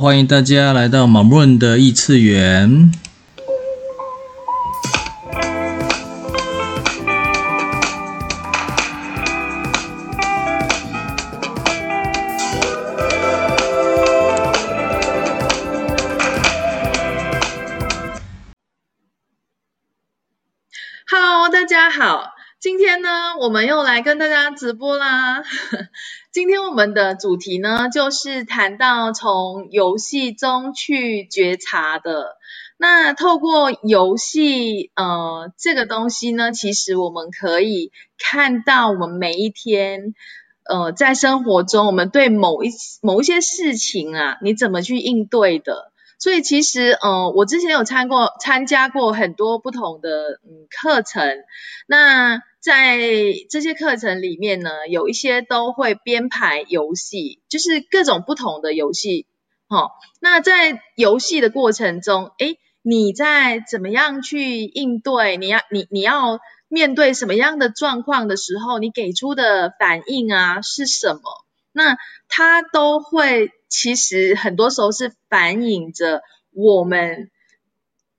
欢迎大家来到马木伦的异次元。Hello，大家好，今天呢，我们又来跟大家直播啦。今天我们的主题呢，就是谈到从游戏中去觉察的。那透过游戏，呃，这个东西呢，其实我们可以看到我们每一天，呃，在生活中，我们对某一某一些事情啊，你怎么去应对的？所以其实，呃，我之前有参过参加过很多不同的嗯课程，那。在这些课程里面呢，有一些都会编排游戏，就是各种不同的游戏。哦，那在游戏的过程中，诶，你在怎么样去应对？你要你你要面对什么样的状况的时候，你给出的反应啊是什么？那它都会其实很多时候是反映着我们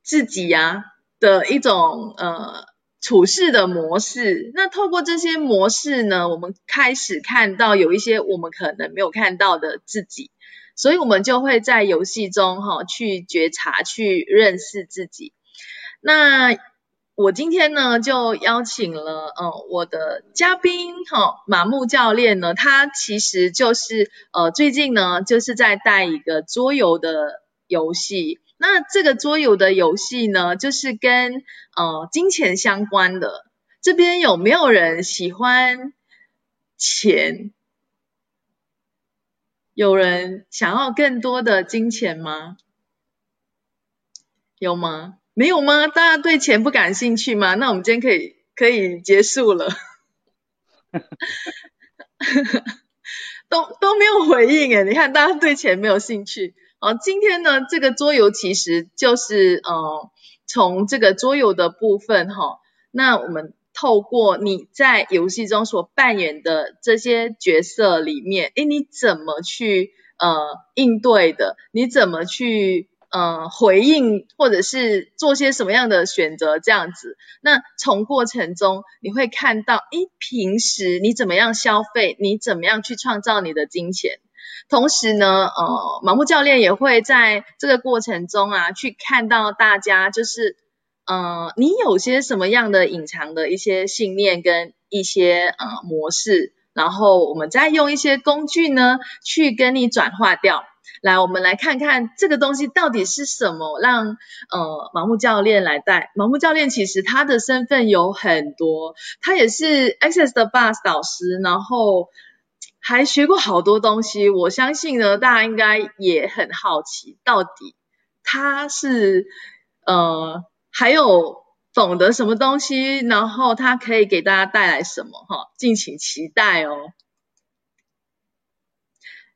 自己呀、啊、的一种呃。处事的模式，那透过这些模式呢，我们开始看到有一些我们可能没有看到的自己，所以我们就会在游戏中哈去觉察、去认识自己。那我今天呢就邀请了呃我的嘉宾哈马木教练呢，他其实就是呃最近呢就是在带一个桌游的游戏。那这个桌游的游戏呢，就是跟呃金钱相关的。这边有没有人喜欢钱？有人想要更多的金钱吗？有吗？没有吗？大家对钱不感兴趣吗？那我们今天可以可以结束了。都都没有回应诶，你看大家对钱没有兴趣。好，今天呢，这个桌游其实就是呃，从这个桌游的部分哈，那我们透过你在游戏中所扮演的这些角色里面，诶，你怎么去呃应对的？你怎么去呃回应，或者是做些什么样的选择？这样子，那从过程中你会看到，诶，平时你怎么样消费？你怎么样去创造你的金钱？同时呢，呃，盲目教练也会在这个过程中啊，去看到大家就是，呃，你有些什么样的隐藏的一些信念跟一些呃模式，然后我们再用一些工具呢，去跟你转化掉。来，我们来看看这个东西到底是什么，让呃盲木教练来带。盲木教练其实他的身份有很多，他也是 Access the Bus 导师，然后。还学过好多东西，我相信呢，大家应该也很好奇，到底他是呃还有懂得什么东西，然后他可以给大家带来什么哈，敬请期待哦。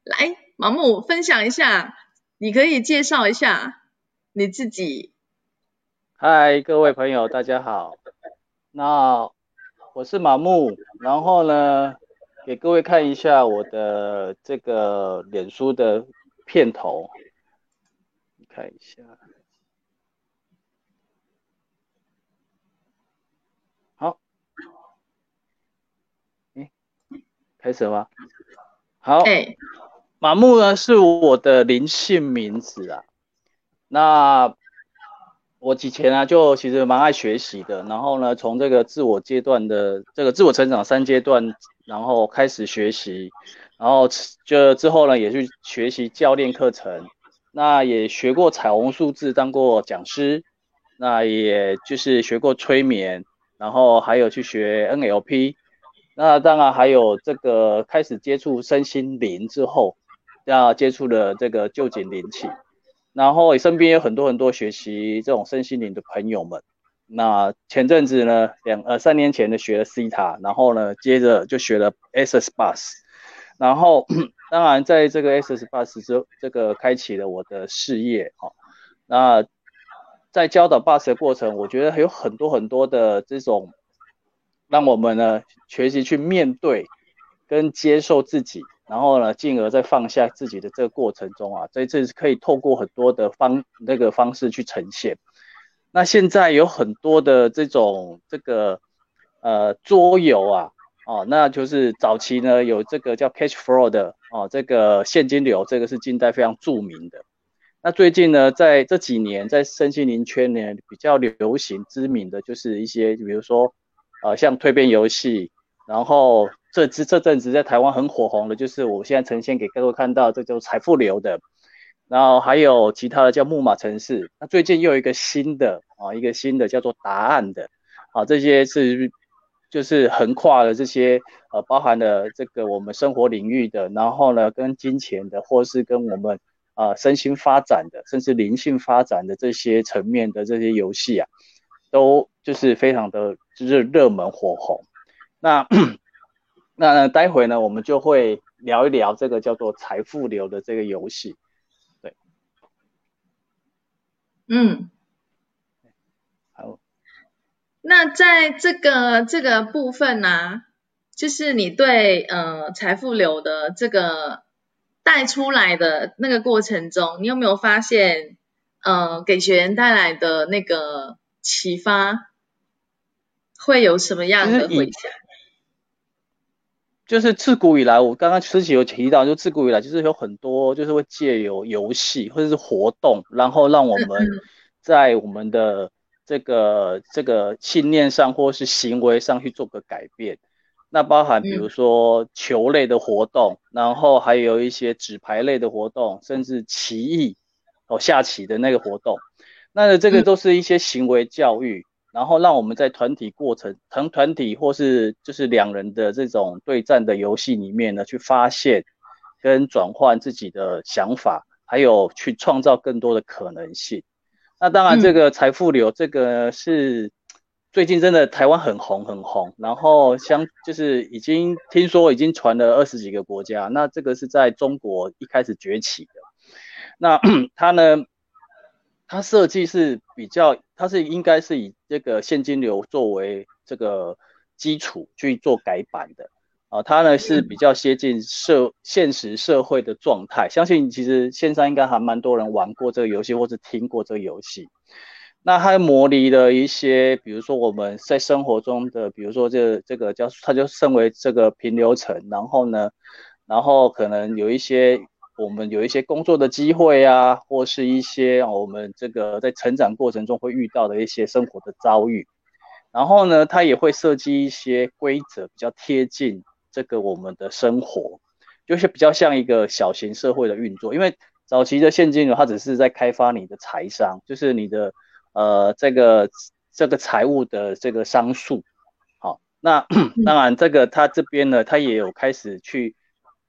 来，马木分享一下，你可以介绍一下你自己。嗨，各位朋友，大家好。那我是马木，然后呢，给各位看一下我的这个脸书的片头，你看一下。好，哎，开始了吗？好，马木呢是我的灵性名字啊。那我以前呢就其实蛮爱学习的，然后呢从这个自我阶段的这个自我成长三阶段。然后开始学习，然后就之后呢，也去学习教练课程，那也学过彩虹数字，当过讲师，那也就是学过催眠，然后还有去学 NLP，那当然还有这个开始接触身心灵之后，要接触了这个旧景灵气，然后也身边有很多很多学习这种身心灵的朋友们。那前阵子呢，两呃三年前的学了西塔，然后呢，接着就学了 SS Bus，然后当然在这个 SS Bus 之这个开启了我的事业哈、哦。那在教导 Bus 的过程，我觉得还有很多很多的这种，让我们呢学习去面对跟接受自己，然后呢，进而再放下自己的这个过程中啊，所以这是可以透过很多的方那个方式去呈现。那现在有很多的这种这个呃桌游啊，哦，那就是早期呢有这个叫 Cash Flow 的哦，这个现金流，这个是近代非常著名的。那最近呢，在这几年在身心灵圈呢比较流行知名的就是一些，比如说呃像蜕变游戏，然后。这这这阵子在台湾很火红的，就是我现在呈现给各位看到，这叫财富流的，然后还有其他的叫木马城市。那最近又有一个新的啊，一个新的叫做答案的啊，这些是就是横跨了这些呃，包含了这个我们生活领域的，然后呢跟金钱的，或是跟我们啊、身心发展的，甚至灵性发展的这些层面的这些游戏啊，都就是非常的就是热门火红。那 那，待会呢，我们就会聊一聊这个叫做财富流的这个游戏，对，嗯，好，那在这个这个部分呢、啊，就是你对呃财富流的这个带出来的那个过程中，你有没有发现呃给学员带来的那个启发，会有什么样的回响？就是自古以来，我刚刚之前有提到，就自古以来就是有很多，就是会借由游戏或者是活动，然后让我们在我们的这个这个信念上或是行为上去做个改变。那包含比如说球类的活动，然后还有一些纸牌类的活动，甚至棋艺哦下棋的那个活动，那这个都是一些行为教育。然后让我们在团体过程，成团体或是就是两人的这种对战的游戏里面呢，去发现跟转换自己的想法，还有去创造更多的可能性。那当然，这个财富流，这个是最近真的台湾很红很红，然后相就是已经听说已经传了二十几个国家。那这个是在中国一开始崛起的。那 它呢？它设计是比较，它是应该是以这个现金流作为这个基础去做改版的啊，它呢是比较接近社现实社会的状态。相信其实线上应该还蛮多人玩过这个游戏，或是听过这个游戏。那它模拟了一些，比如说我们在生活中的，比如说这这个叫它就称为这个平流层，然后呢，然后可能有一些。我们有一些工作的机会啊，或是一些我们这个在成长过程中会遇到的一些生活的遭遇，然后呢，它也会设计一些规则，比较贴近这个我们的生活，就是比较像一个小型社会的运作。因为早期的现金流，它只是在开发你的财商，就是你的呃这个这个财务的这个商数。好，那 当然这个它这边呢，它也有开始去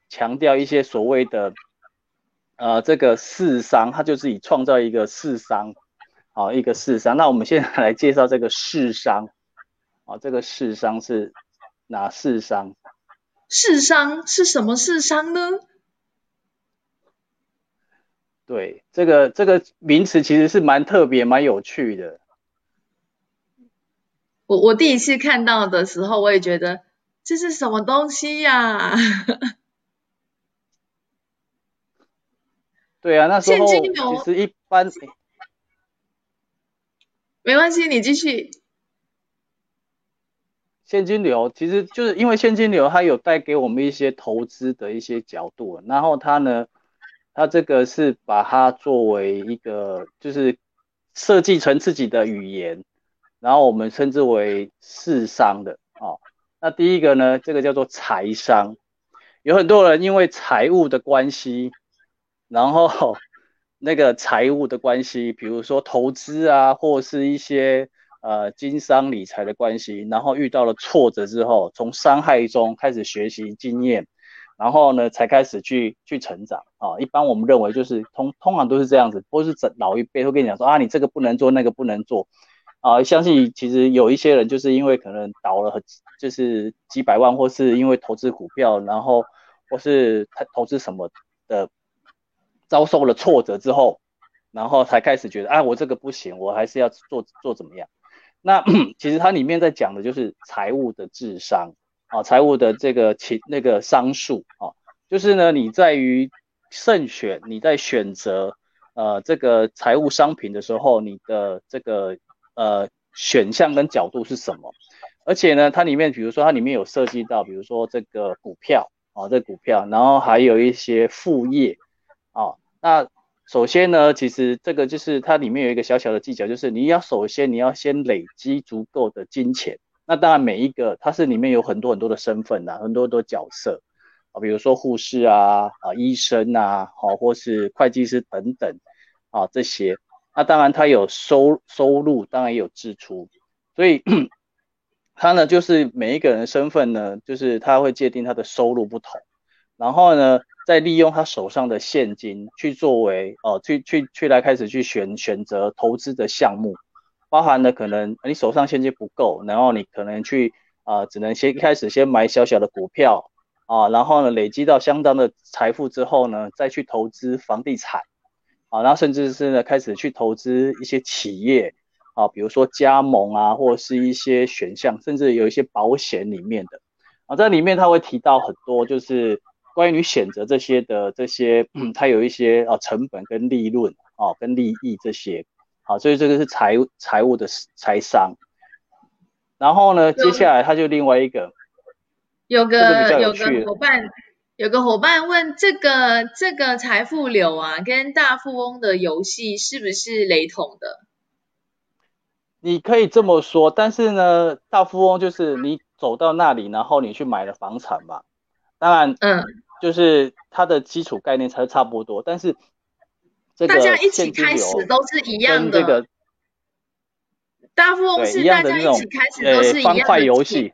强调一些所谓的。呃，这个四商，它就是以创造一个四商，好，一个四商。那我们现在来介绍这个四商，啊，这个四商是哪四商？四商是什么四商呢？对，这个这个名词其实是蛮特别、蛮有趣的。我我第一次看到的时候，我也觉得这是什么东西呀？对啊，那时候其实一般，没关系，你继续。现金流其实就是因为现金流它有带给我们一些投资的一些角度，然后它呢，它这个是把它作为一个就是设计成自己的语言，然后我们称之为四商的哦。那第一个呢，这个叫做财商，有很多人因为财务的关系。然后 那个财务的关系，比如说投资啊，或是一些呃经商理财的关系，然后遇到了挫折之后，从伤害中开始学习经验，然后呢才开始去去成长啊。一般我们认为就是通通常都是这样子，或是老一辈会跟你讲说啊，你这个不能做，那个不能做啊。相信其实有一些人就是因为可能倒了，就是几百万，或是因为投资股票，然后或是他投资什么的。遭受了挫折之后，然后才开始觉得，哎，我这个不行，我还是要做做怎么样？那 其实它里面在讲的就是财务的智商啊，财务的这个情那个商数啊，就是呢，你在于慎选，你在选择呃这个财务商品的时候，你的这个呃选项跟角度是什么？而且呢，它里面比如说它里面有涉及到，比如说这个股票啊，这个股票，然后还有一些副业啊，那。首先呢，其实这个就是它里面有一个小小的技巧，就是你要首先你要先累积足够的金钱。那当然每一个它是里面有很多很多的身份呐，很多很多角色啊，比如说护士啊啊医生啊，好或是会计师等等啊这些。那当然它有收收入，当然也有支出，所以 它呢就是每一个人的身份呢，就是他会界定他的收入不同，然后呢。再利用他手上的现金去作为哦，去去去来开始去选选择投资的项目，包含了可能你手上现金不够，然后你可能去啊、呃，只能先开始先买小小的股票啊，然后呢累积到相当的财富之后呢，再去投资房地产啊，然后甚至是呢开始去投资一些企业啊，比如说加盟啊，或者是一些选项，甚至有一些保险里面的啊，在里面他会提到很多就是。关于你选择这些的这些，嗯，它有一些啊成本跟利润啊跟利益这些，好，所以这个是财务财务的财商。然后呢，接下来他就另外一个，有个有，有个伙伴，有个伙伴问这个这个财富流啊，跟大富翁的游戏是不是雷同的？你可以这么说，但是呢，大富翁就是你走到那里，然后你去买了房产嘛，当然，嗯。就是它的基础概念才差不多，但是这个大家一起开始都是一样的。这个大富翁是大家一起开始都是一样的游戏。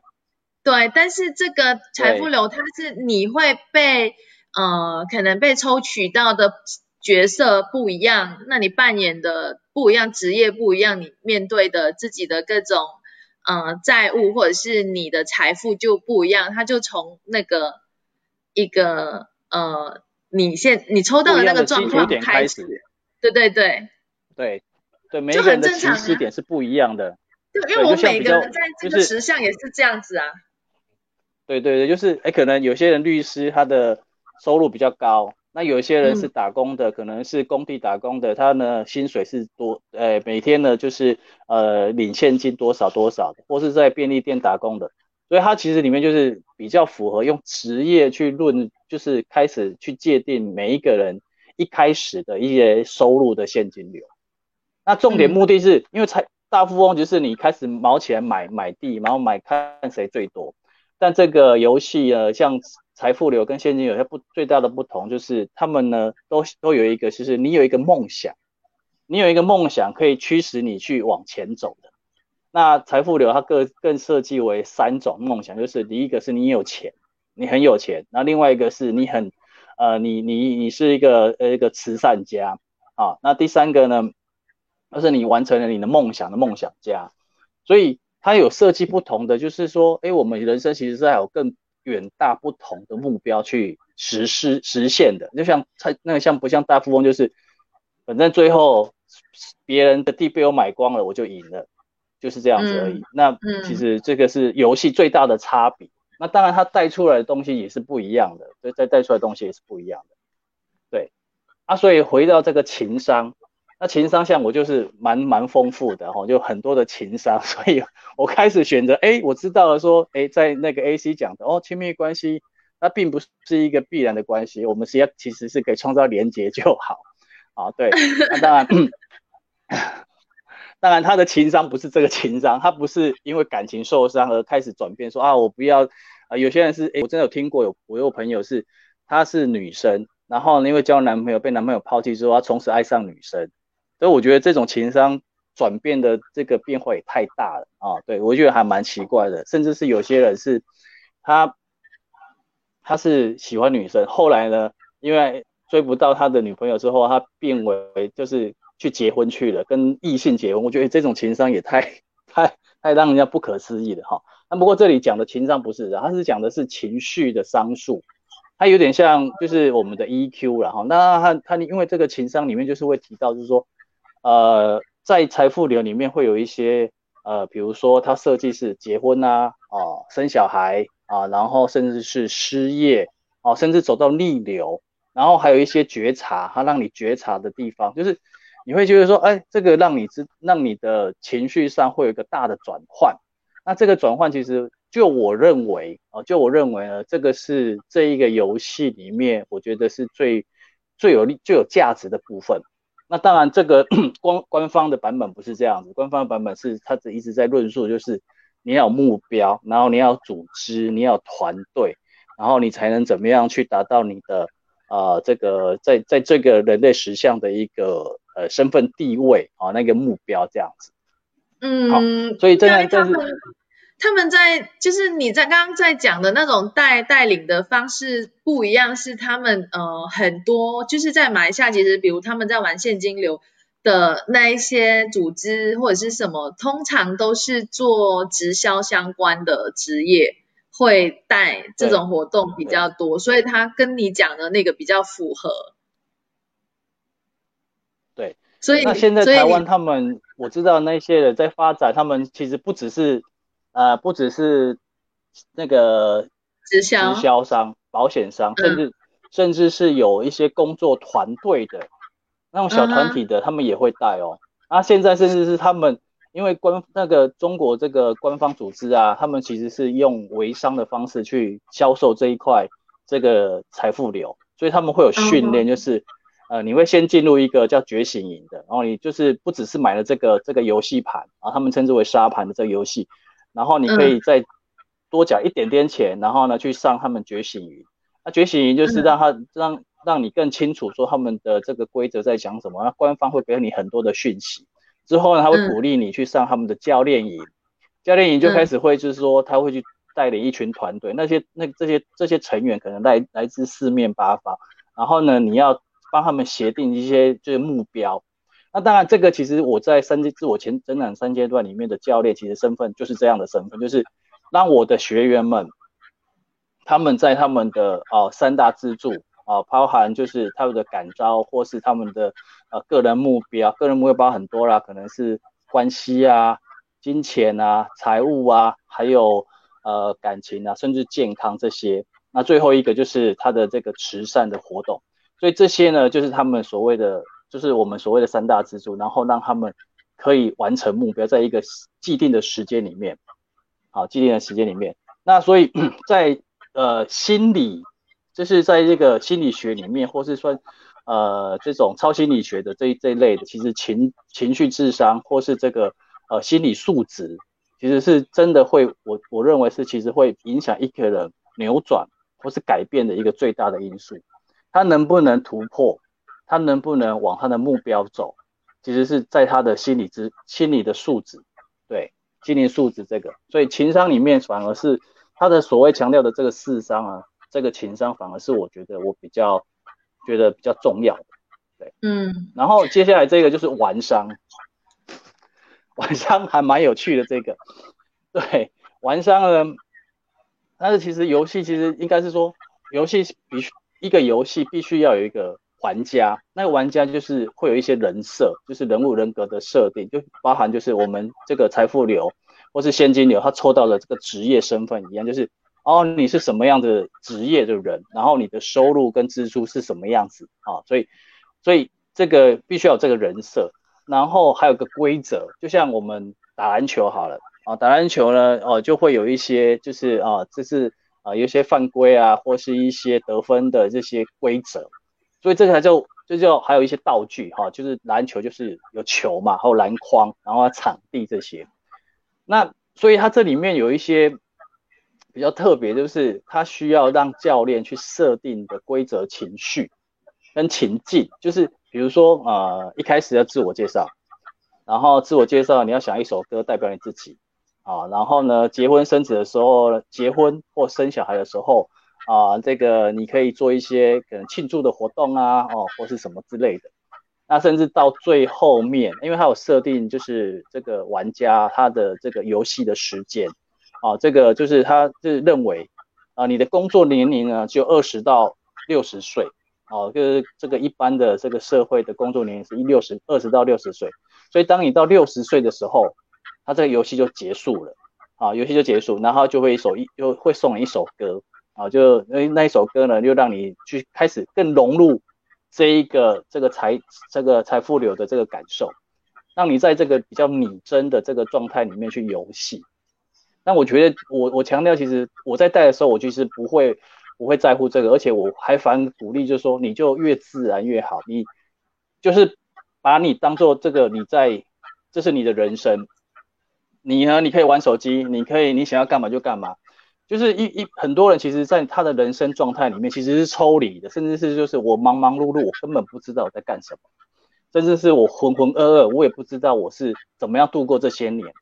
对，但是这个财富流它是你会被呃可能被抽取到的角色不一样，那你扮演的不一样，职业不一样，你面对的自己的各种呃债务或者是你的财富就不一样，它就从那个。一个呃，你现你抽到的那个状况开始，对对对，对对，每个人的起始点是不一样的。对，因为我每个人在这个实相也是这样子啊。对对对，就是哎，可能有些人律师他的收入比较高，那有些人是打工的，可能是工地打工的，他呢薪水是多，呃，每天呢就是呃领现金多少多少的，或是在便利店打工的。所以它其实里面就是比较符合用职业去论，就是开始去界定每一个人一开始的一些收入的现金流。那重点目的是因为财大富翁就是你开始卯起来买买地，然后买看谁最多。但这个游戏呢，像财富流跟现金流它不最大的不同就是他们呢都都有一个，就是你有一个梦想，你有一个梦想可以驱使你去往前走的。那财富流它更更设计为三种梦想，就是第一个是你有钱，你很有钱，那另外一个是你很，呃，你你你是一个呃一个慈善家啊，那第三个呢，就是你完成了你的梦想的梦想家，所以它有设计不同的，就是说，哎，我们人生其实是还有更远大不同的目标去实施实现的，就像他那个像不像大富翁，就是反正最后别人的地被我买光了，我就赢了。就是这样子而已。嗯、那其实这个是游戏最大的差别。嗯、那当然，它带出来的东西也是不一样的。所以再带出来的东西也是不一样的。对。啊，所以回到这个情商，那情商像我就是蛮蛮丰富的哈，就很多的情商。所以我开始选择，哎，我知道了说，哎，在那个 AC 讲的哦，亲密关系那并不是一个必然的关系，我们实际上其实是可以创造连接就好。啊，对。那当然。当然，他的情商不是这个情商，他不是因为感情受伤而开始转变，说啊，我不要啊、有些人是，哎，我真的有听过，有我有朋友是，她是女生，然后因为交男朋友被男朋友抛弃之后，她从此爱上女生，所以我觉得这种情商转变的这个变化也太大了啊。对，我觉得还蛮奇怪的，甚至是有些人是，他他是喜欢女生，后来呢，因为追不到他的女朋友之后，他变为就是。去结婚去了，跟异性结婚，我觉得这种情商也太 太太让人家不可思议了哈。那不过这里讲的情商不是，他是讲的是情绪的商数，它有点像就是我们的 EQ 了哈。那他他因为这个情商里面就是会提到，就是说呃在财富流里面会有一些呃比如说他设计是结婚啊啊生小孩啊，然后甚至是失业哦，甚至走到逆流，然后还有一些觉察，它让你觉察的地方，就是你会觉得说，哎，这个让你知，让你的情绪上会有一个大的转换。那这个转换其实，就我认为，哦，就我认为呢，这个是这一个游戏里面，我觉得是最最有利、最有价值的部分。那当然，这个 官官方的版本不是这样子，官方的版本是他一直在论述，就是你要有目标，然后你要组织，你要团队。然后你才能怎么样去达到你的啊、这个在在这个人类实相的一个呃身份地位啊那个目标这样子，嗯，好，所以这样他们他们在就是你在刚刚在讲的那种带带领的方式不一样，是他们呃很多就是在马来西亚其实比如他们在玩现金流的那一些组织或者是什么，通常都是做直销相关的职业。会带这种活动比较多，所以他跟你讲的那个比较符合。对，所以那现在台湾他们，我知道那些人在发展，他们其实不只是呃，不只是那个直销直销商、保险商，甚至、嗯、甚至是有一些工作团队的那种小团体的，他们也会带哦。那、嗯、现在甚至是他们。因为官那个中国这个官方组织啊，他们其实是用微商的方式去销售这一块这个财富流，所以他们会有训练，就是、uh. 呃，你会先进入一个叫觉醒营的，然后你就是不只是买了这个这个游戏盘啊，他们称之为沙盘的这个游戏，然后你可以再多缴一点点钱，然后呢去上他们觉醒营。那觉醒营就是让他、uh. 让让你更清楚说他们的这个规则在讲什么，那官方会给你很多的讯息。之后呢，他会鼓励你去上他们的教练营，嗯、教练营就开始会就是说他会去带领一群团队，嗯、那些那这些这些成员可能来来自四面八方，然后呢，你要帮他们协定一些就是目标。那当然，这个其实我在三阶自我前成长三阶段里面的教练，其实身份就是这样的身份，就是让我的学员们他们在他们的哦三大支柱。啊，包含就是他们的感召，或是他们的呃个人目标，个人目标包很多啦，可能是关系啊、金钱啊、财务啊，还有呃感情啊，甚至健康这些。那最后一个就是他的这个慈善的活动。所以这些呢，就是他们所谓的，就是我们所谓的三大支柱，然后让他们可以完成目标，在一个既定的时间里面，好，既定的时间里面。那所以 在呃心理。就是在这个心理学里面，或是说，呃，这种超心理学的这一这一类的，其实情情绪智商或是这个呃心理素质，其实是真的会，我我认为是其实会影响一个人扭转或是改变的一个最大的因素。他能不能突破，他能不能往他的目标走，其实是在他的心理之心理的素质，对，心理素质这个，所以情商里面反而是他的所谓强调的这个四商啊。这个情商反而是我觉得我比较觉得比较重要的，对，嗯，然后接下来这个就是玩商，玩商还蛮有趣的这个，对，玩商呢，但是其实游戏其实应该是说，游戏必须一个游戏必须要有一个玩家，那个玩家就是会有一些人设，就是人物人格的设定，就包含就是我们这个财富流或是现金流，他抽到了这个职业身份一样，就是。哦，你是什么样的职业的人？然后你的收入跟支出是什么样子啊？所以，所以这个必须要有这个人设，然后还有个规则，就像我们打篮球好了啊，打篮球呢，哦，就会有一些就是啊，这是啊，有些犯规啊，或是一些得分的这些规则，所以这个就就叫还有一些道具哈，就是篮球就是有球嘛，还有篮筐，然后场地这些，那所以它这里面有一些。比较特别就是，他需要让教练去设定的规则、情绪跟情境，就是比如说，呃，一开始要自我介绍，然后自我介绍你要想一首歌代表你自己啊，然后呢，结婚生子的时候，结婚或生小孩的时候啊，这个你可以做一些可能庆祝的活动啊，哦，或是什么之类的。那甚至到最后面，因为他有设定，就是这个玩家他的这个游戏的时间。啊，这个就是他就是认为，啊，你的工作年龄呢就二十到六十岁，哦，就是这个一般的这个社会的工作年龄是一六十二十到六十岁，所以当你到六十岁的时候，他这个游戏就结束了，啊，游戏就结束，然后就会一首一就会送你一首歌，啊，就那那一首歌呢，就让你去开始更融入这一个这个财这个财富流的这个感受，让你在这个比较拟真的这个状态里面去游戏。但我觉得我我强调，其实我在带的时候，我其实不会不会在乎这个，而且我还反鼓励，就是说你就越自然越好，你就是把你当做这个你在，这是你的人生。你呢？你可以玩手机，你可以，你想要干嘛就干嘛。就是一一很多人，其实在他的人生状态里面，其实是抽离的，甚至是就是我忙忙碌碌，我根本不知道我在干什么，甚至是我浑浑噩噩，我也不知道我是怎么样度过这些年的。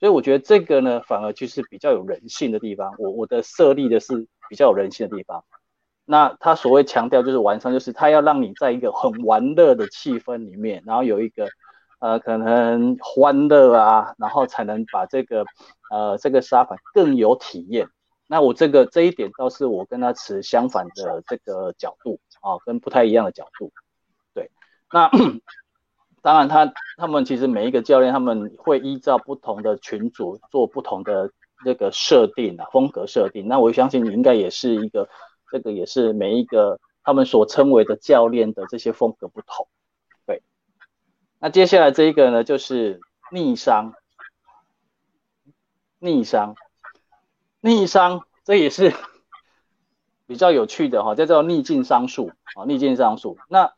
所以我觉得这个呢，反而就是比较有人性的地方。我我的设立的是比较有人性的地方。那他所谓强调就是晚上，就是他要让你在一个很玩乐的气氛里面，然后有一个。呃，可能欢乐啊，然后才能把这个呃这个沙盘更有体验。那我这个这一点倒是我跟他持相反的这个角度啊，跟不太一样的角度。对，那当然他他们其实每一个教练他们会依照不同的群组做不同的这个设定啊，风格设定。那我相信你应该也是一个这个也是每一个他们所称为的教练的这些风格不同。那接下来这一个呢，就是逆商，逆商，逆商，这也是 比较有趣的哈，叫做逆境商数啊，逆境商数。那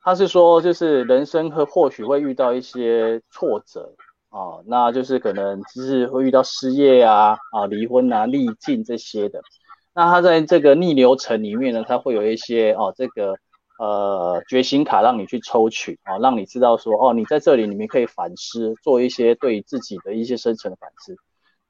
他是说，就是人生和或许会遇到一些挫折啊，那就是可能就是会遇到失业啊、啊离婚啊、逆境这些的。那他在这个逆流程里面呢，他会有一些哦、这个。呃，觉醒卡让你去抽取啊，让你知道说，哦，你在这里里面可以反思，做一些对自己的一些深层的反思。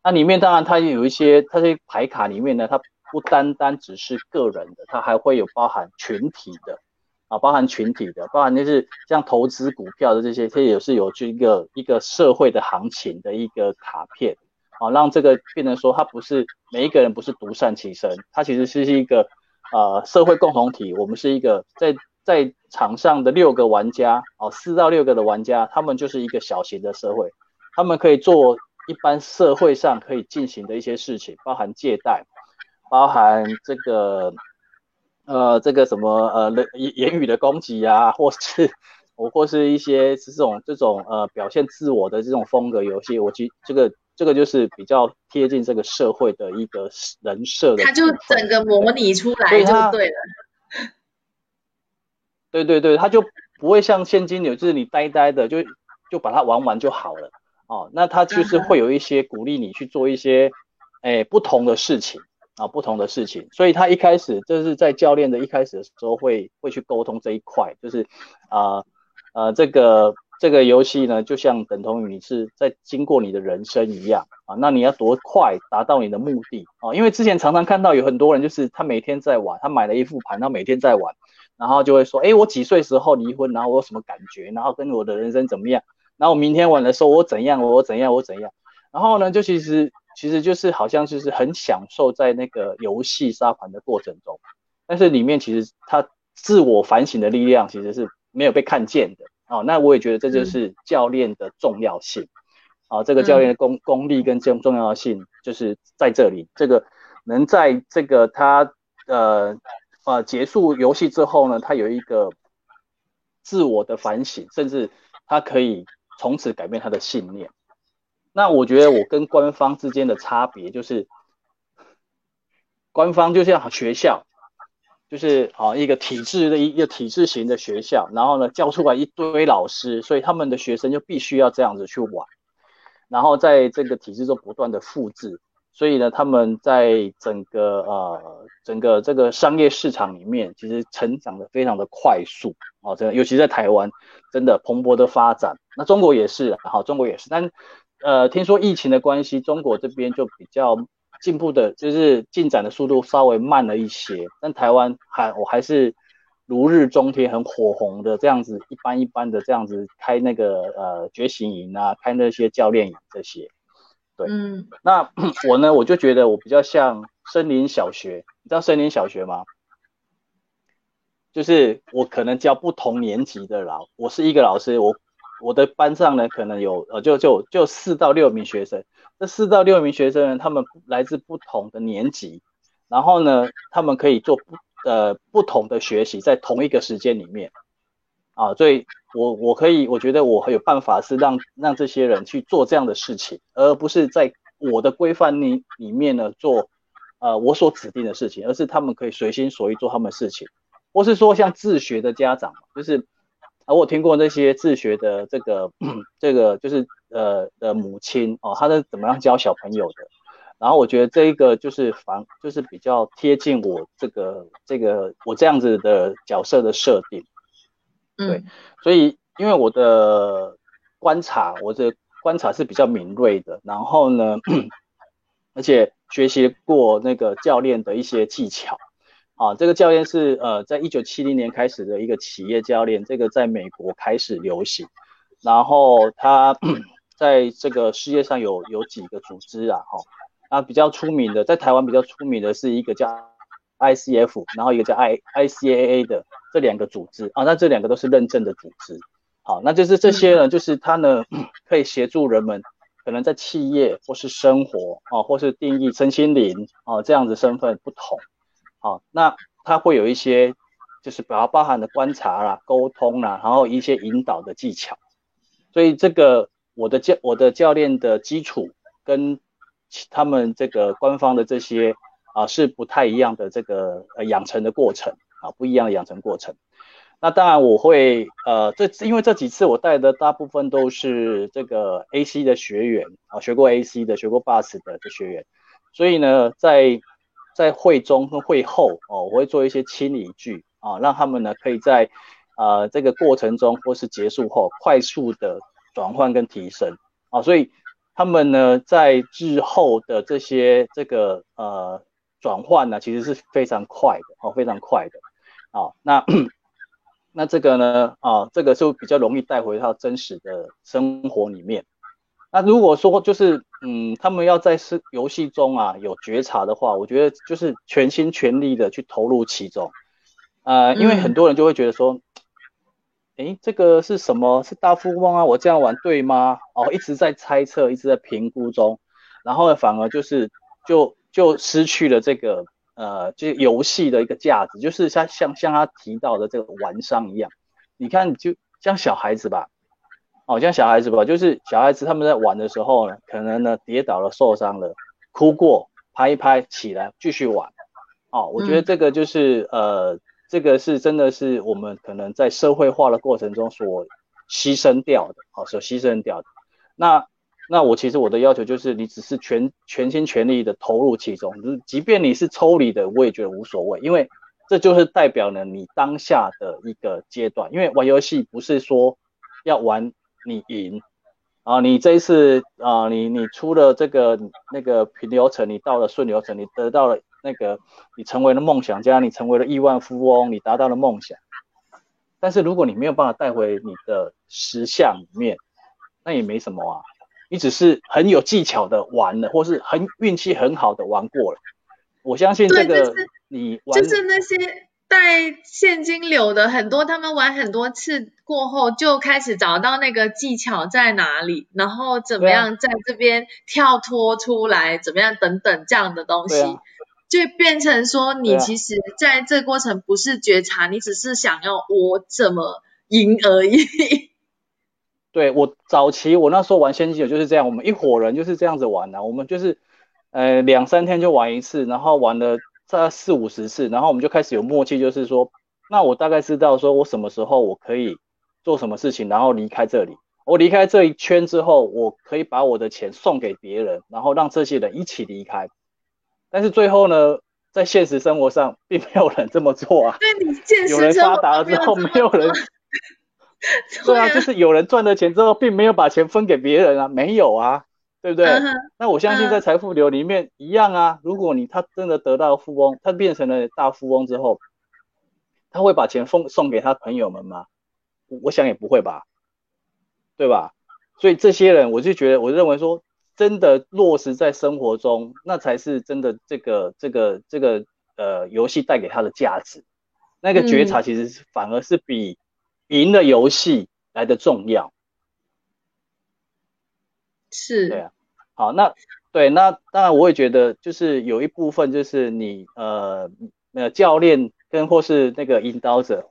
那里面当然它有一些，它这牌卡里面呢，它不单单只是个人的，它还会有包含群体的啊，包含群体的，包含就是像投资股票的这些，它也是有这一个一个社会的行情的一个卡片啊，让这个变成说，它不是每一个人不是独善其身，它其实是一个。呃，社会共同体，我们是一个在在场上的六个玩家哦，四到六个的玩家，他们就是一个小型的社会，他们可以做一般社会上可以进行的一些事情，包含借贷，包含这个呃这个什么呃言言语的攻击啊，或是我或是一些这种这种呃表现自我的这种风格游戏，我其这个。这个就是比较贴近这个社会的一个人设的，他就整个模拟出来就对了。对对对，他就不会像现金流，就是你呆呆的就就把它玩完就好了哦。那他就是会有一些鼓励你去做一些哎不同的事情啊，不同的事情。所以他一开始就是在教练的一开始的时候会会去沟通这一块，就是啊呃，呃这个。这个游戏呢，就像等同于你是在经过你的人生一样啊，那你要多快达到你的目的啊？因为之前常常看到有很多人，就是他每天在玩，他买了一副盘，他每天在玩，然后就会说，哎，我几岁时候离婚，然后我有什么感觉，然后跟我的人生怎么样，然后我明天玩的时候我怎样，我怎样，我怎样，然后呢，就其实其实就是好像就是很享受在那个游戏沙盘的过程中，但是里面其实他自我反省的力量其实是没有被看见的。哦，那我也觉得这就是教练的重要性，啊，这个教练的功功力跟这种重要性就是在这里，这个能在这个他呃呃结束游戏之后呢，他有一个自我的反省，甚至他可以从此改变他的信念。那我觉得我跟官方之间的差别就是，官方就像学校。就是啊，一个体制的一个体制型的学校，然后呢，教出来一堆老师，所以他们的学生就必须要这样子去玩，然后在这个体制中不断的复制，所以呢，他们在整个呃整个这个商业市场里面，其实成长的非常的快速啊，真的，尤其在台湾，真的蓬勃的发展。那中国也是，好，中国也是，但呃，听说疫情的关系，中国这边就比较。进步的就是进展的速度稍微慢了一些，但台湾还我还是如日中天，很火红的这样子，一般一般的这样子开那个呃觉醒营啊，开那些教练营这些，对，嗯，那 我呢，我就觉得我比较像森林小学，你知道森林小学吗？就是我可能教不同年级的老，我是一个老师，我。我的班上呢，可能有呃，就就就四到六名学生。这四到六名学生呢，他们来自不同的年级，然后呢，他们可以做不呃不同的学习，在同一个时间里面啊，所以我我可以，我觉得我很有办法是让让这些人去做这样的事情，而不是在我的规范里里面呢做呃我所指定的事情，而是他们可以随心所欲做他们的事情，或是说像自学的家长，就是啊我听过那些自学的这个这个就是呃的母亲哦，她是怎么样教小朋友的。然后我觉得这一个就是防，就是比较贴近我这个这个我这样子的角色的设定，对，嗯、所以因为我的观察，我的观察是比较敏锐的，然后呢，而且学习过那个教练的一些技巧，啊，这个教练是呃，在一九七零年开始的一个企业教练，这个在美国开始流行，然后他 在这个世界上有有几个组织啊，哈。啊，比较出名的，在台湾比较出名的是一个叫 ICF，然后一个叫 I ICAA 的这两个组织啊，那这两个都是认证的组织。好，那就是这些呢，就是他呢 可以协助人们可能在企业或是生活啊，或是定义身心灵啊这样子身份不同。好，那他会有一些就是比较包含的观察啦、沟通啦，然后一些引导的技巧。所以这个我的教我的教练的基础跟他们这个官方的这些啊是不太一样的这个呃养成的过程啊，不一样的养成过程。那当然我会呃这因为这几次我带的大部分都是这个 AC 的学员啊，学过 AC 的，学过 BUS 的的学员，所以呢在在会中跟会后哦，我会做一些清理句啊，让他们呢可以在啊这个过程中或是结束后快速的转换跟提升啊，所以。他们呢，在之后的这些这个呃转换呢，其实是非常快的哦，非常快的啊、那那这个呢啊，这个就比较容易带回到真实的生活里面。那如果说就是嗯，他们要在是游戏中啊有觉察的话，我觉得就是全心全力的去投入其中。呃，因为很多人就会觉得说。嗯诶，这个是什么？是大富翁啊？我这样玩对吗？哦，一直在猜测，一直在评估中，然后呢，反而就是就就失去了这个呃，这游戏的一个价值，就是像像像他提到的这个玩商一样，你看就像小孩子吧，哦，像小孩子吧，就是小孩子他们在玩的时候呢，可能呢跌倒了，受伤了，哭过，拍一拍起来继续玩，哦，我觉得这个就是、嗯、呃。这个是真的是我们可能在社会化的过程中所牺牲掉的，好，所牺牲掉的。那那我其实我的要求就是，你只是全全心全力的投入其中，就是即便你是抽离的，我也觉得无所谓，因为这就是代表了你当下的一个阶段。因为玩游戏不是说要玩你赢啊，你这一次啊，你你出了这个那个平流程，你到了顺流程，你得到了。那个，你成为了梦想家，你成为了亿万富翁，你达到了梦想。但是如果你没有办法带回你的实相里面，那也没什么啊。你只是很有技巧的玩了，或是很运气很好的玩过了。我相信这个你玩就是那些带现金流的很多，他们玩很多次过后就开始找到那个技巧在哪里，然后怎么样在这边跳脱出来，怎么样等等这样的东西。就变成说，你其实在这个过程不是觉察，啊、你只是想要我怎么赢而已。对，我早期我那时候玩现金流就是这样，我们一伙人就是这样子玩的，啊，我们就是呃两三天就玩一次，然后玩了这四五十次，然后我们就开始有默契，就是说，那我大概知道说我什么时候我可以做什么事情，然后离开这里。我离开这一圈之后，我可以把我的钱送给别人，然后让这些人一起离开。但是最后呢，在现实生活上，并没有人这么做啊。对，你现实有人发达了之后，没有人。对啊，就是有人赚了钱之后，并没有把钱分给别人啊，没有啊，对不对？嗯、那我相信在财富流里面一样啊。如果你他真的得到富翁，他变成了大富翁之后，他会把钱送送给他朋友们吗？我想也不会吧，对吧？所以这些人，我就觉得，我认为说。真的落实在生活中，那才是真的这个这个这个呃游戏带给他的价值。那个觉察其实反而是比赢了游戏来的重要。是，对啊。好，那对，那当然我也觉得就是有一部分就是你呃呃教练跟或是那个引导者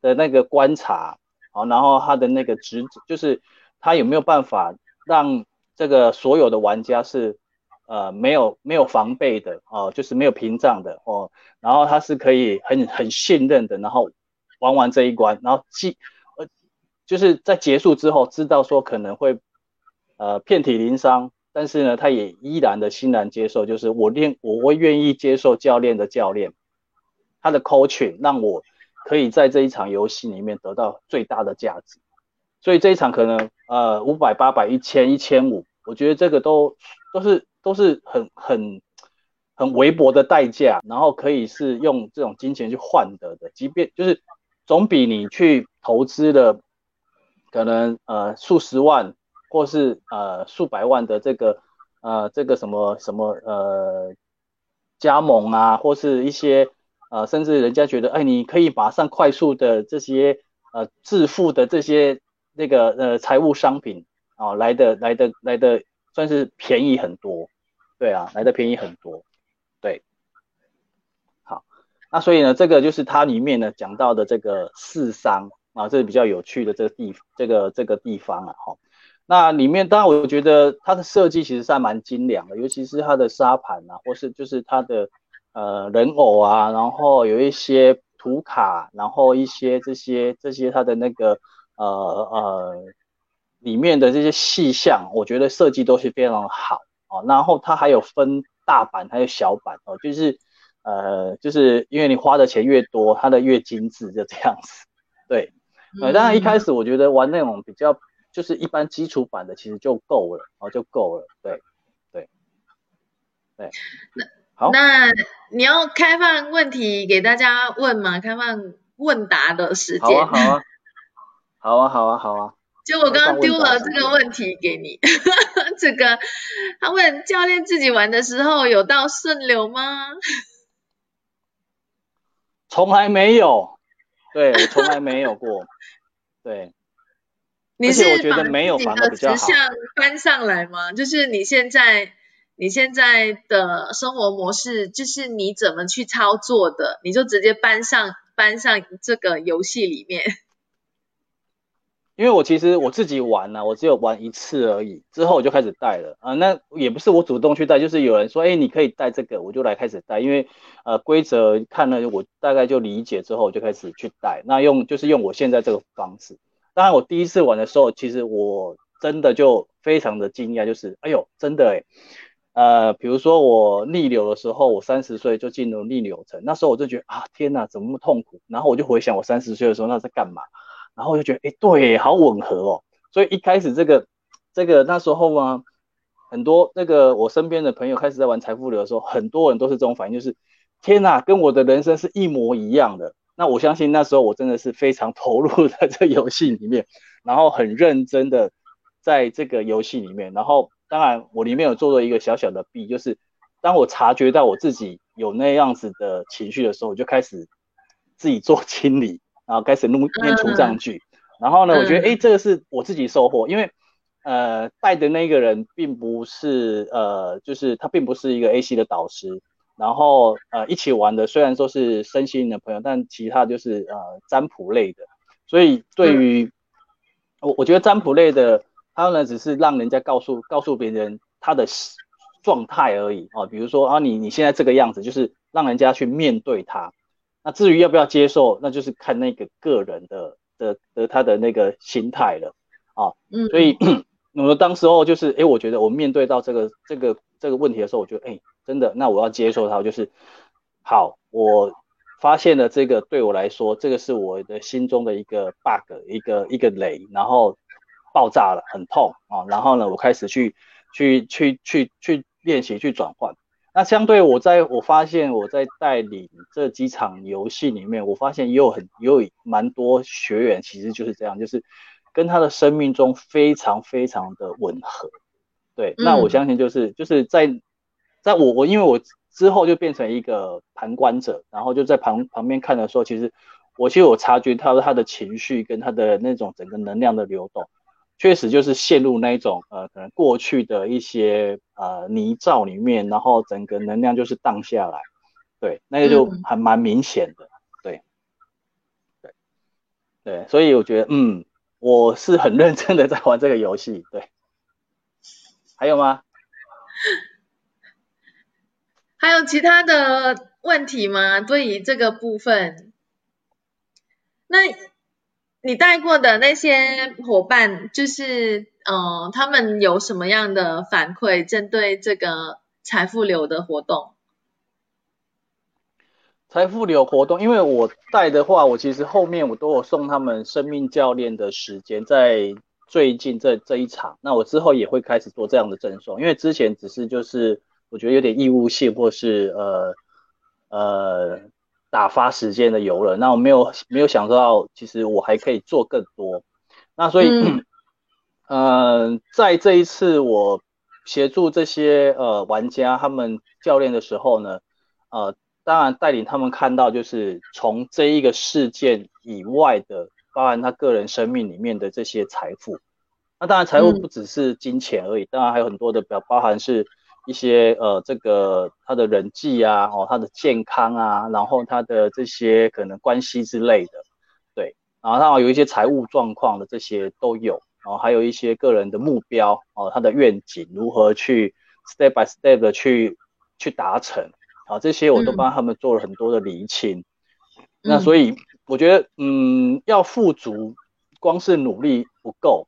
的那个观察，好，然后他的那个职就是他有没有办法让这个所有的玩家是呃没有没有防备的哦，就是没有屏障的哦，然后他是可以很很信任的，然后玩完这一关，然后记呃就是在结束之后知道说可能会。呃，遍体鳞伤，但是呢，他也依然的欣然接受，就是我练，我会愿意接受教练的教练，他的 coaching 让我可以在这一场游戏里面得到最大的价值。所以这一场可能呃五百、八百、一千、一千五，我觉得这个都都是都是很很很微薄的代价，然后可以是用这种金钱去换得的，即便就是总比你去投资的可能呃数十万。或是呃数百万的这个呃这个什么什么呃加盟啊，或是一些呃甚至人家觉得哎你可以马上快速的这些呃致富的这些那个呃财务商品啊来的来的来的算是便宜很多，对啊来的便宜很多，对，好，那所以呢这个就是它里面呢讲到的这个四商啊，这是比较有趣的这个地这个这个地方啊哈。那里面当然，我觉得它的设计其实是还蛮精良的，尤其是它的沙盘啊，或是就是它的呃人偶啊，然后有一些图卡，然后一些这些这些它的那个呃呃里面的这些细项，我觉得设计都是非常好哦。然后它还有分大版还有小版哦，就是呃就是因为你花的钱越多，它的越精致，就这样子。对，呃，当然一开始我觉得玩那种比较。就是一般基础版的其实就够了，哦，就够了，对，对，对。那好，那你要开放问题给大家问吗？开放问答的时间。好啊，好啊，好啊，好啊，好啊。就我刚刚丢了这个问题给你，这个他问教练自己玩的时候有到顺流吗？从来没有，对，我从来没有过，对。你是把自己的直向搬上来吗？就是你现在你现在的生活模式，就是你怎么去操作的，你就直接搬上搬上这个游戏里面。因为我其实我自己玩呢、啊，我只有玩一次而已，之后我就开始带了啊。那也不是我主动去带，就是有人说，哎，你可以带这个，我就来开始带。因为呃规则看了，我大概就理解之后，我就开始去带。那用就是用我现在这个方式。当然，我第一次玩的时候，其实我真的就非常的惊讶，就是哎呦，真的哎，呃，比如说我逆流的时候，我三十岁就进入逆流层，那时候我就觉得啊，天哪，怎么那么痛苦？然后我就回想我三十岁的时候那在干嘛，然后我就觉得哎，对，好吻合哦。所以一开始这个这个那时候嘛，很多那个我身边的朋友开始在玩财富流的时候，很多人都是这种反应，就是天哪，跟我的人生是一模一样的。那我相信那时候我真的是非常投入在 这个游戏里面，然后很认真的在这个游戏里面，然后当然我里面有做了一个小小的弊，就是当我察觉到我自己有那样子的情绪的时候，我就开始自己做清理，然后开始弄念出账句，然后呢，我觉得诶，这个是我自己收获，因为呃带的那个人并不是呃就是他并不是一个 AC 的导师。然后呃一起玩的虽然说是身心灵的朋友，但其他就是呃占卜类的，所以对于我我觉得占卜类的，他呢只是让人家告诉告诉别人他的状态而已啊，比如说啊你你现在这个样子，就是让人家去面对他。那至于要不要接受，那就是看那个个人的的的他的那个心态了啊。嗯，所以 我当时候就是哎，我觉得我面对到这个这个这个问题的时候，我觉得哎。真的，那我要接受它，就是好。我发现了这个，对我来说，这个是我的心中的一个 bug，一个一个雷，然后爆炸了，很痛啊。然后呢，我开始去去去去去练习，去转换。那相对我在我发现我在带领这几场游戏里面，我发现也有很也有蛮多学员，其实就是这样，就是跟他的生命中非常非常的吻合。对，那我相信就是就是在。那我我因为我之后就变成一个旁观者，然后就在旁旁边看的时候，其实我其实有察觉到他的情绪跟他的那种整个能量的流动，确实就是陷入那一种呃可能过去的一些呃泥沼里面，然后整个能量就是荡下来，对，那个就还蛮明显的，对，对，对，所以我觉得嗯，我是很认真的在玩这个游戏，对，还有吗？还有其他的问题吗？对于这个部分，那你带过的那些伙伴，就是呃，他们有什么样的反馈？针对这个财富流的活动，财富流活动，因为我带的话，我其实后面我都有送他们生命教练的时间，在最近这这一场，那我之后也会开始做这样的赠送，因为之前只是就是。我觉得有点义务性，或是呃呃打发时间的游乐。那我没有没有想到，其实我还可以做更多。那所以，嗯、呃，在这一次我协助这些呃玩家他们教练的时候呢，呃，当然带领他们看到，就是从这一个事件以外的，包含他个人生命里面的这些财富。那当然，财富不只是金钱而已，嗯、当然还有很多的表，包含是。一些呃，这个他的人际啊，哦，他的健康啊，然后他的这些可能关系之类的，对，然后他有一些财务状况的这些都有，然后还有一些个人的目标哦，他的愿景如何去 step by step 的去去达成，啊，这些我都帮他们做了很多的厘清。嗯、那所以我觉得，嗯，要富足，光是努力不够。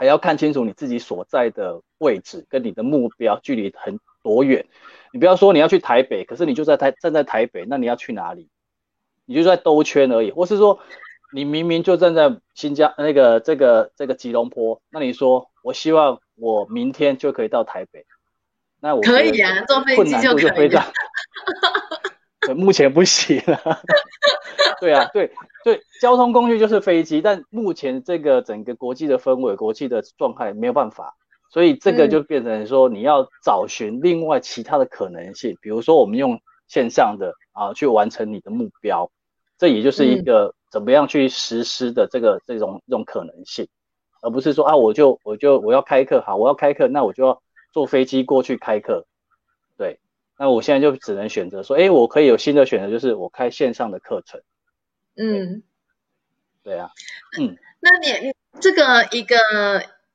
还要看清楚你自己所在的位置跟你的目标距离很多远。你不要说你要去台北，可是你就在台站在台北，那你要去哪里？你就在兜圈而已。或是说你明明就站在新加那个这个这个吉隆坡，那你说我希望我明天就可以到台北，那我可以啊，坐飞机就可以。目前不行了。对啊，对对，交通工具就是飞机，但目前这个整个国际的氛围、国际的状态没有办法，所以这个就变成说你要找寻另外其他的可能性，嗯、比如说我们用线上的啊去完成你的目标，这也就是一个怎么样去实施的这个这种这种可能性，而不是说啊我就我就我要开课，好，我要开课，那我就要坐飞机过去开课，对，那我现在就只能选择说，哎，我可以有新的选择，就是我开线上的课程。嗯，对啊，嗯，那你这个一个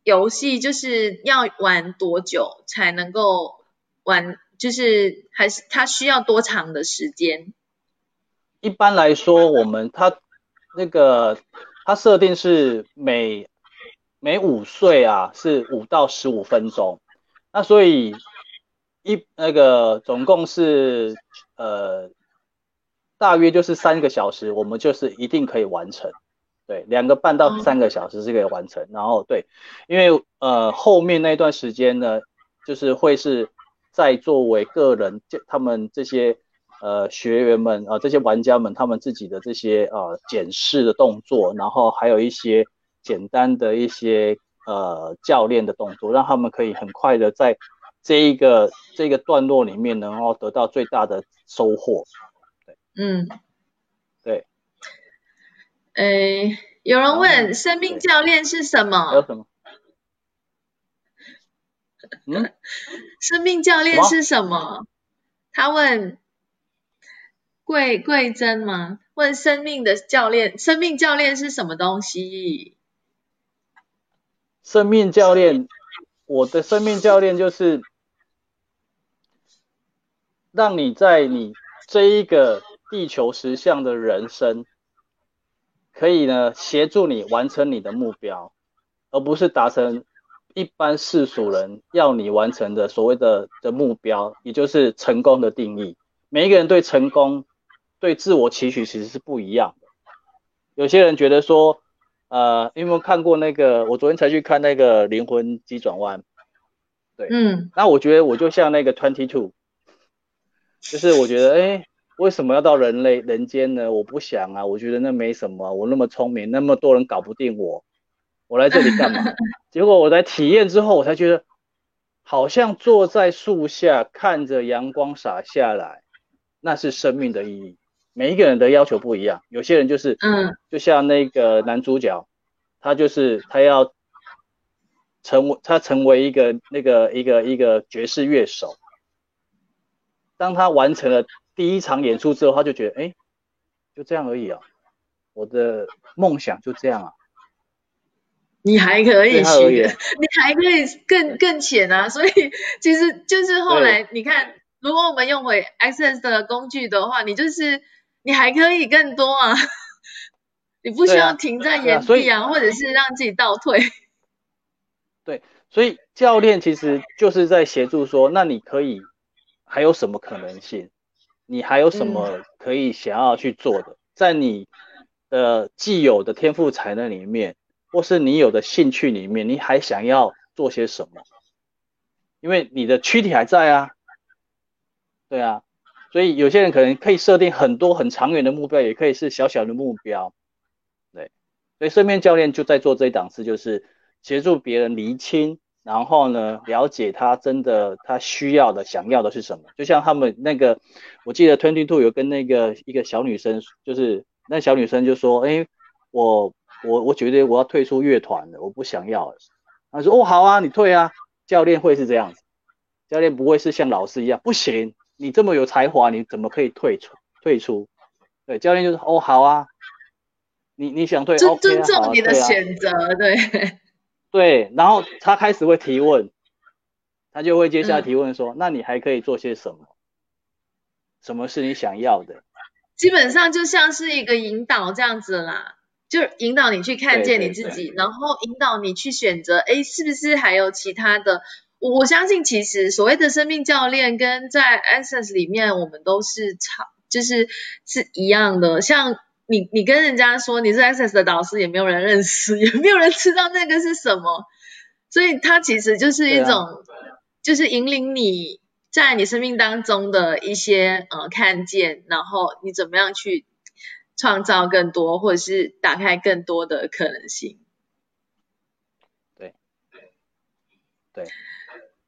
游戏就是要玩多久才能够玩？就是还是它需要多长的时间？一般来说，我们它那个它设定是每每五岁啊是五到十五分钟，那所以一那个总共是呃。大约就是三个小时，我们就是一定可以完成，对，两个半到三个小时是可以完成。嗯、然后对，因为呃后面那段时间呢，就是会是在作为个人，就他们这些呃学员们啊、呃，这些玩家们他们自己的这些呃检视的动作，然后还有一些简单的一些呃教练的动作，让他们可以很快的在这一个这个段落里面，然后得到最大的收获。嗯，对。诶，有人问生命教练是什么？还有什么？嗯，生命教练是什么？他问贵贵珍吗？问生命的教练，生命教练是什么东西？生命教练，我的生命教练就是让你在你这一个。地球实相的人生，可以呢协助你完成你的目标，而不是达成一般世俗人要你完成的所谓的的目标，也就是成功的定义。每一个人对成功、对自我期许其实是不一样的。有些人觉得说，呃，有没有看过那个，我昨天才去看那个灵魂急转弯，对，嗯，那我觉得我就像那个 Twenty Two，就是我觉得，哎。为什么要到人类人间呢？我不想啊，我觉得那没什么，我那么聪明，那么多人搞不定我，我来这里干嘛？结果我在体验之后，我才觉得，好像坐在树下看着阳光洒下来，那是生命的意义。每一个人的要求不一样，有些人就是，嗯，就像那个男主角，他就是他要成为他成为一个那个一个一个爵士乐手。当他完成了第一场演出之后，他就觉得，哎，就这样而已啊，我的梦想就这样啊。你还可以去，你还可以更更浅啊。所以其实就是后来你看，如果我们用回 Access 的工具的话，你就是你还可以更多啊。你不需要停在原地啊，啊啊或者是让自己倒退。对，所以教练其实就是在协助说，那你可以还有什么可能性？你还有什么可以想要去做的？嗯、在你的既有的天赋才能里面，或是你有的兴趣里面，你还想要做些什么？因为你的躯体还在啊，对啊，所以有些人可能可以设定很多很长远的目标，也可以是小小的目标。对所以，生命教练就在做这一档事，就是协助别人厘清，然后呢，了解他真的他需要的、想要的是什么。就像他们那个，我记得 Twenty Two 有跟那个一个小女生，就是那小女生就说：“哎，我我我觉得我要退出乐团了，我不想要了。”她说：“哦，好啊，你退啊。”教练会是这样子，教练不会是像老师一样，不行，你这么有才华，你怎么可以退出？退出？对，教练就是：“哦，好啊。”你你想退，尊尊重你的选择，对、啊、对，然后他开始会提问，他就会接下来提问说，嗯、那你还可以做些什么？什么是你想要的？基本上就像是一个引导这样子啦，就引导你去看见你自己，对对对，然后引导你去选择，哎，是不是还有其他的？我相信其实所谓的生命教练跟在 Access 里面，我们都是差，就是是一样的，像。你你跟人家说你是 Access 的导师，也没有人认识，也没有人知道那个是什么，所以它其实就是一种，啊、就是引领你在你生命当中的一些呃看见，然后你怎么样去创造更多，或者是打开更多的可能性。对，对，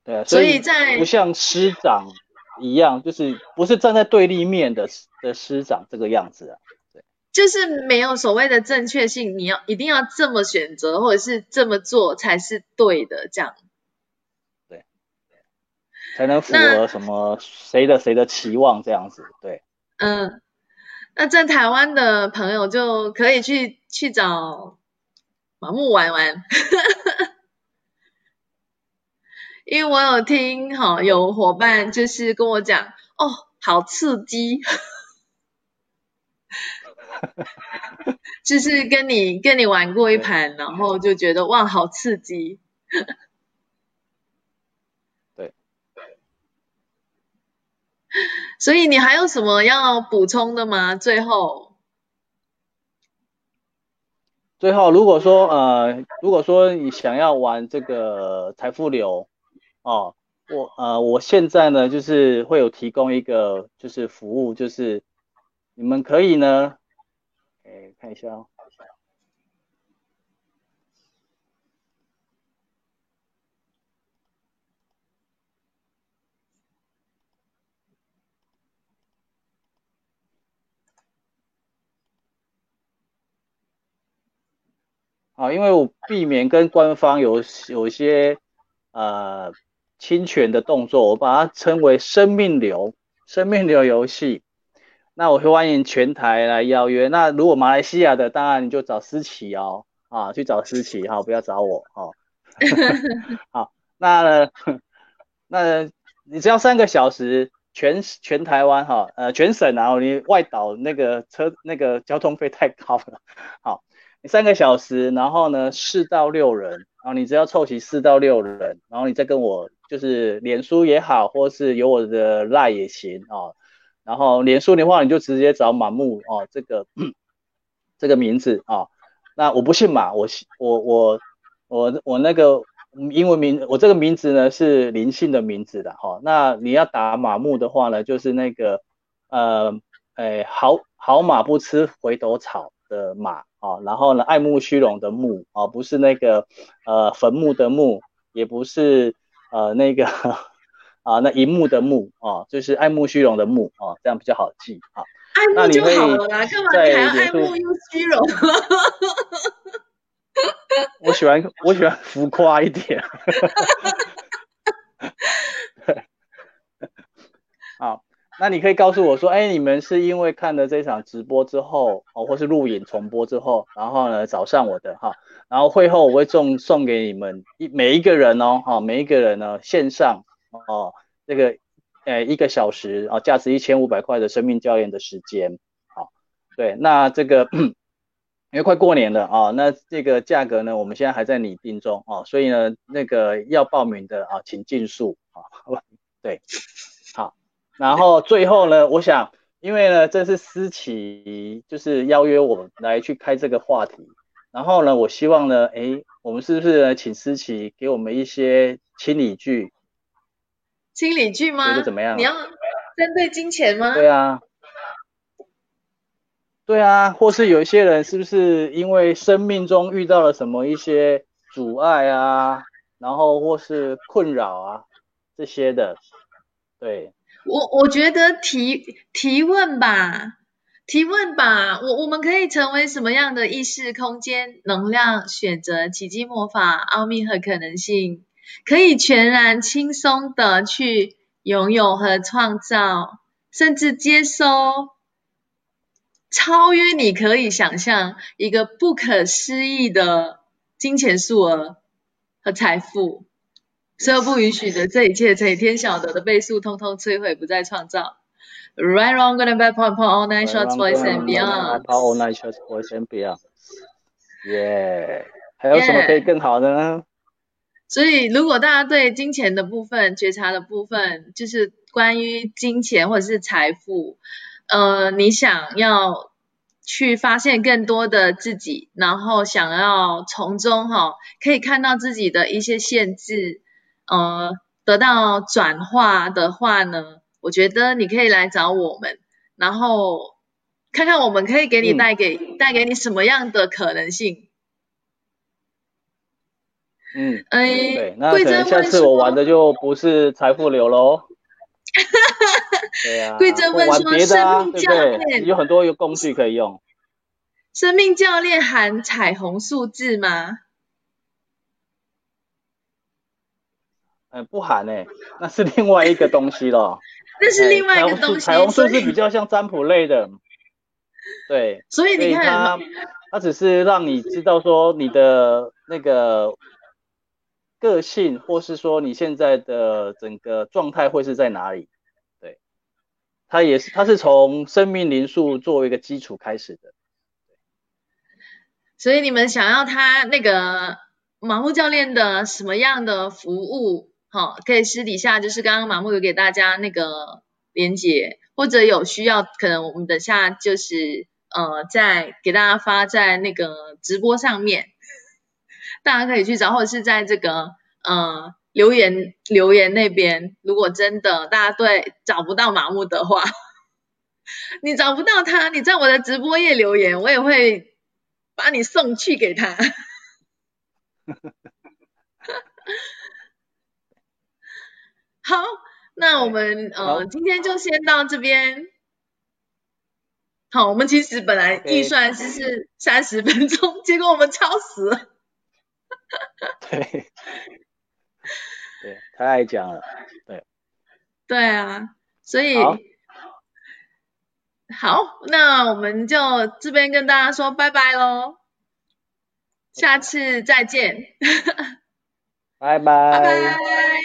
对啊，所以在不像师长一样，就是不是站在对立面的的师长这个样子啊。就是没有所谓的正确性，你要一定要这么选择，或者是这么做才是对的，这样。对，才能符合什么谁的谁的期望这样子，对。嗯，那在台湾的朋友就可以去去找马木玩玩，因为我有听好有伙伴就是跟我讲，哦，好刺激。就是跟你跟你玩过一盘，然后就觉得哇，好刺激。对。所以你还有什么要补充的吗？最后。最后，如果说呃，如果说你想要玩这个财富流哦，我呃，我现在呢就是会有提供一个就是服务，就是你们可以呢。看一下哦。好，因为我避免跟官方有有一些呃侵权的动作，我把它称为生命流，生命流游戏。那我会欢迎全台来邀约。那如果马来西亚的，当然你就找思琪哦，啊，去找思琪哈，不要找我哦。好，那，那你只要三个小时，全全台湾哈，呃，全省然后你外岛那个车那个交通费太高了。好，你三个小时，然后呢，四到六人，然后你只要凑齐四到六人，然后你再跟我就是脸书也好，或是有我的 LINE 也行哦。然后脸书的话，你就直接找马木哦，这个 这个名字啊、哦。那我不姓马，我姓我我我我那个英文名，我这个名字呢是灵性的名字的哈、哦。那你要打马木的话呢，就是那个呃，哎，好好马不吃回头草的马啊、哦。然后呢，爱慕虚荣的慕啊、哦，不是那个呃坟墓的墓，也不是呃那个。啊，那一幕的幕啊，就是爱慕虚荣的慕啊，这样比较好记啊。爱慕就好了啦，干嘛你还要爱慕又虚荣？我喜欢我喜欢浮夸一点。对，好，那你可以告诉我说，哎，你们是因为看了这场直播之后，哦，或是录影重播之后，然后呢找上我的哈，然后会后我会送送给你们一每一个人哦，哈，每一个人呢线上哦，这个呃一个小时啊，价值一千五百块的生命教练的时间，好，对，那这个。因为快过年了啊，那这个价格呢，我们现在还在拟定中啊，所以呢，那个要报名的啊，请尽速啊，对，好，然后最后呢，我想，因为呢，这是思琪就是邀约我来去开这个话题，然后呢，我希望呢，诶，我们是不是呢，请思琪给我们一些清理句？清理剧吗？觉得怎么样？你要针对金钱吗？对啊。对啊，或是有一些人是不是因为生命中遇到了什么一些阻碍啊，然后或是困扰啊这些的，对。我我觉得提提问吧，提问吧，我我们可以成为什么样的意识空间、能量、选择、奇迹魔法、奥秘和可能性，可以全然轻松的去拥有和创造，甚至接收。超越你可以想象一个不可思议的金钱数额和财富，所有不允许的这一切，这一天晓得的倍数，通通摧毁，不再创造。Right, wrong, good and bad, point, point, all nine shorts, boys and beyond. All nine shorts, boys and beyond. Yeah，还有什么可以更好的呢？所以，如果大家对金钱的部分、觉察的部分，就是关于金钱或者是财富。呃，你想要去发现更多的自己，然后想要从中哈、哦、可以看到自己的一些限制，呃，得到转化的话呢，我觉得你可以来找我们，然后看看我们可以给你带给、嗯、带给你什么样的可能性。嗯，哎，对，那可能下次我玩的就不是财富流喽。哈哈哈，对啊，贵珍问说：“生命教练有很多有工具可以用。生命教练含彩虹数字吗？嗯，不含诶、欸，那是另外一个东西咯。那是另外一个东西。彩虹数字比较像占卜类的，对。所以你看，它它只是让你知道说你的那个。个性，或是说你现在的整个状态会是在哪里？对，它也是，它是从生命灵数作为一个基础开始的。所以你们想要他那个马木教练的什么样的服务？好、可以私底下就是刚刚马木有给大家那个连接，或者有需要，可能我们等下就是呃再给大家发在那个直播上面。大家可以去找，或者是在这个呃留言留言那边，如果真的大家对找不到麻木的话，你找不到他，你在我的直播页留言，我也会把你送去给他。好，那我们呃今天就先到这边。好，我们其实本来预算是是三十分钟，结果我们超时了。对，对，太爱讲了，对，对啊，所以好，好，那我们就这边跟大家说拜拜喽，下次再见，拜拜。拜拜。